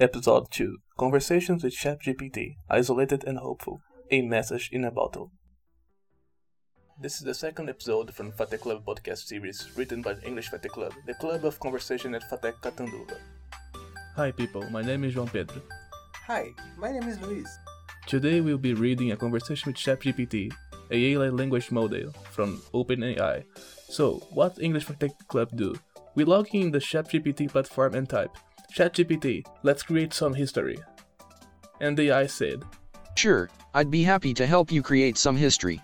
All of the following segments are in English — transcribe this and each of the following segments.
Episode 2 Conversations with ChatGPT Isolated and Hopeful A Message in a Bottle. This is the second episode from Fatec Club podcast series written by the English Fatec Club, the club of conversation at Fatec Catanduva. Hi people, my name is João Pedro. Hi, my name is Luis. Today we'll be reading a conversation with ChatGPT, a AI language model from OpenAI. So, what English Fatec Club do? We log in the ChatGPT platform and type, ChatGPT, let's create some history. And the AI said, Sure, I'd be happy to help you create some history.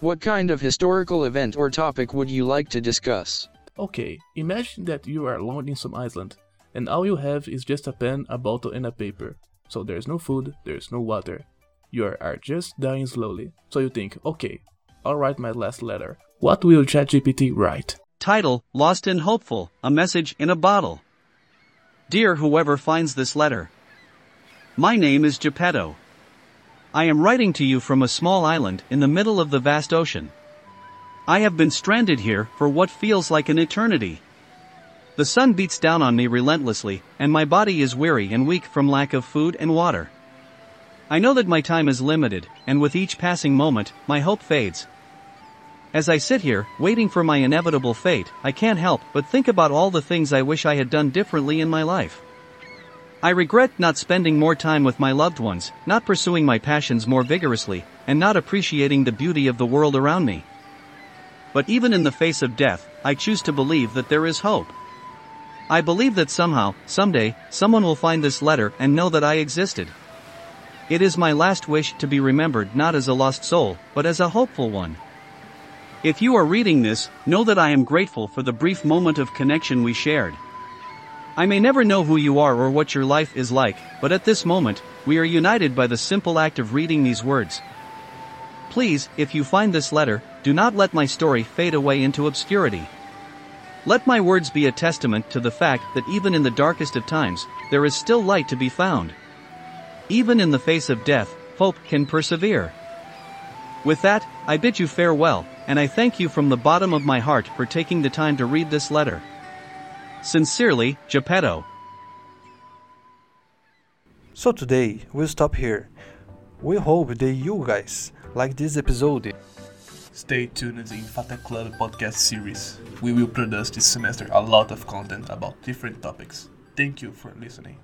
What kind of historical event or topic would you like to discuss? Okay, imagine that you are alone in some island, and all you have is just a pen, a bottle, and a paper. So there's no food, there's no water. You are, are just dying slowly. So you think, okay, I'll write my last letter. What will ChatGPT write? Title Lost and Hopeful A Message in a Bottle. Dear whoever finds this letter, My name is Geppetto. I am writing to you from a small island in the middle of the vast ocean. I have been stranded here for what feels like an eternity. The sun beats down on me relentlessly, and my body is weary and weak from lack of food and water. I know that my time is limited, and with each passing moment, my hope fades. As I sit here, waiting for my inevitable fate, I can't help but think about all the things I wish I had done differently in my life. I regret not spending more time with my loved ones, not pursuing my passions more vigorously, and not appreciating the beauty of the world around me. But even in the face of death, I choose to believe that there is hope. I believe that somehow, someday, someone will find this letter and know that I existed. It is my last wish to be remembered not as a lost soul, but as a hopeful one. If you are reading this, know that I am grateful for the brief moment of connection we shared. I may never know who you are or what your life is like, but at this moment, we are united by the simple act of reading these words. Please, if you find this letter, do not let my story fade away into obscurity. Let my words be a testament to the fact that even in the darkest of times, there is still light to be found. Even in the face of death, hope can persevere. With that, I bid you farewell, and I thank you from the bottom of my heart for taking the time to read this letter. Sincerely, Geppetto. So today, we'll stop here. We hope that you guys like this episode. Stay tuned to the Fatec Club podcast series. We will produce this semester a lot of content about different topics. Thank you for listening.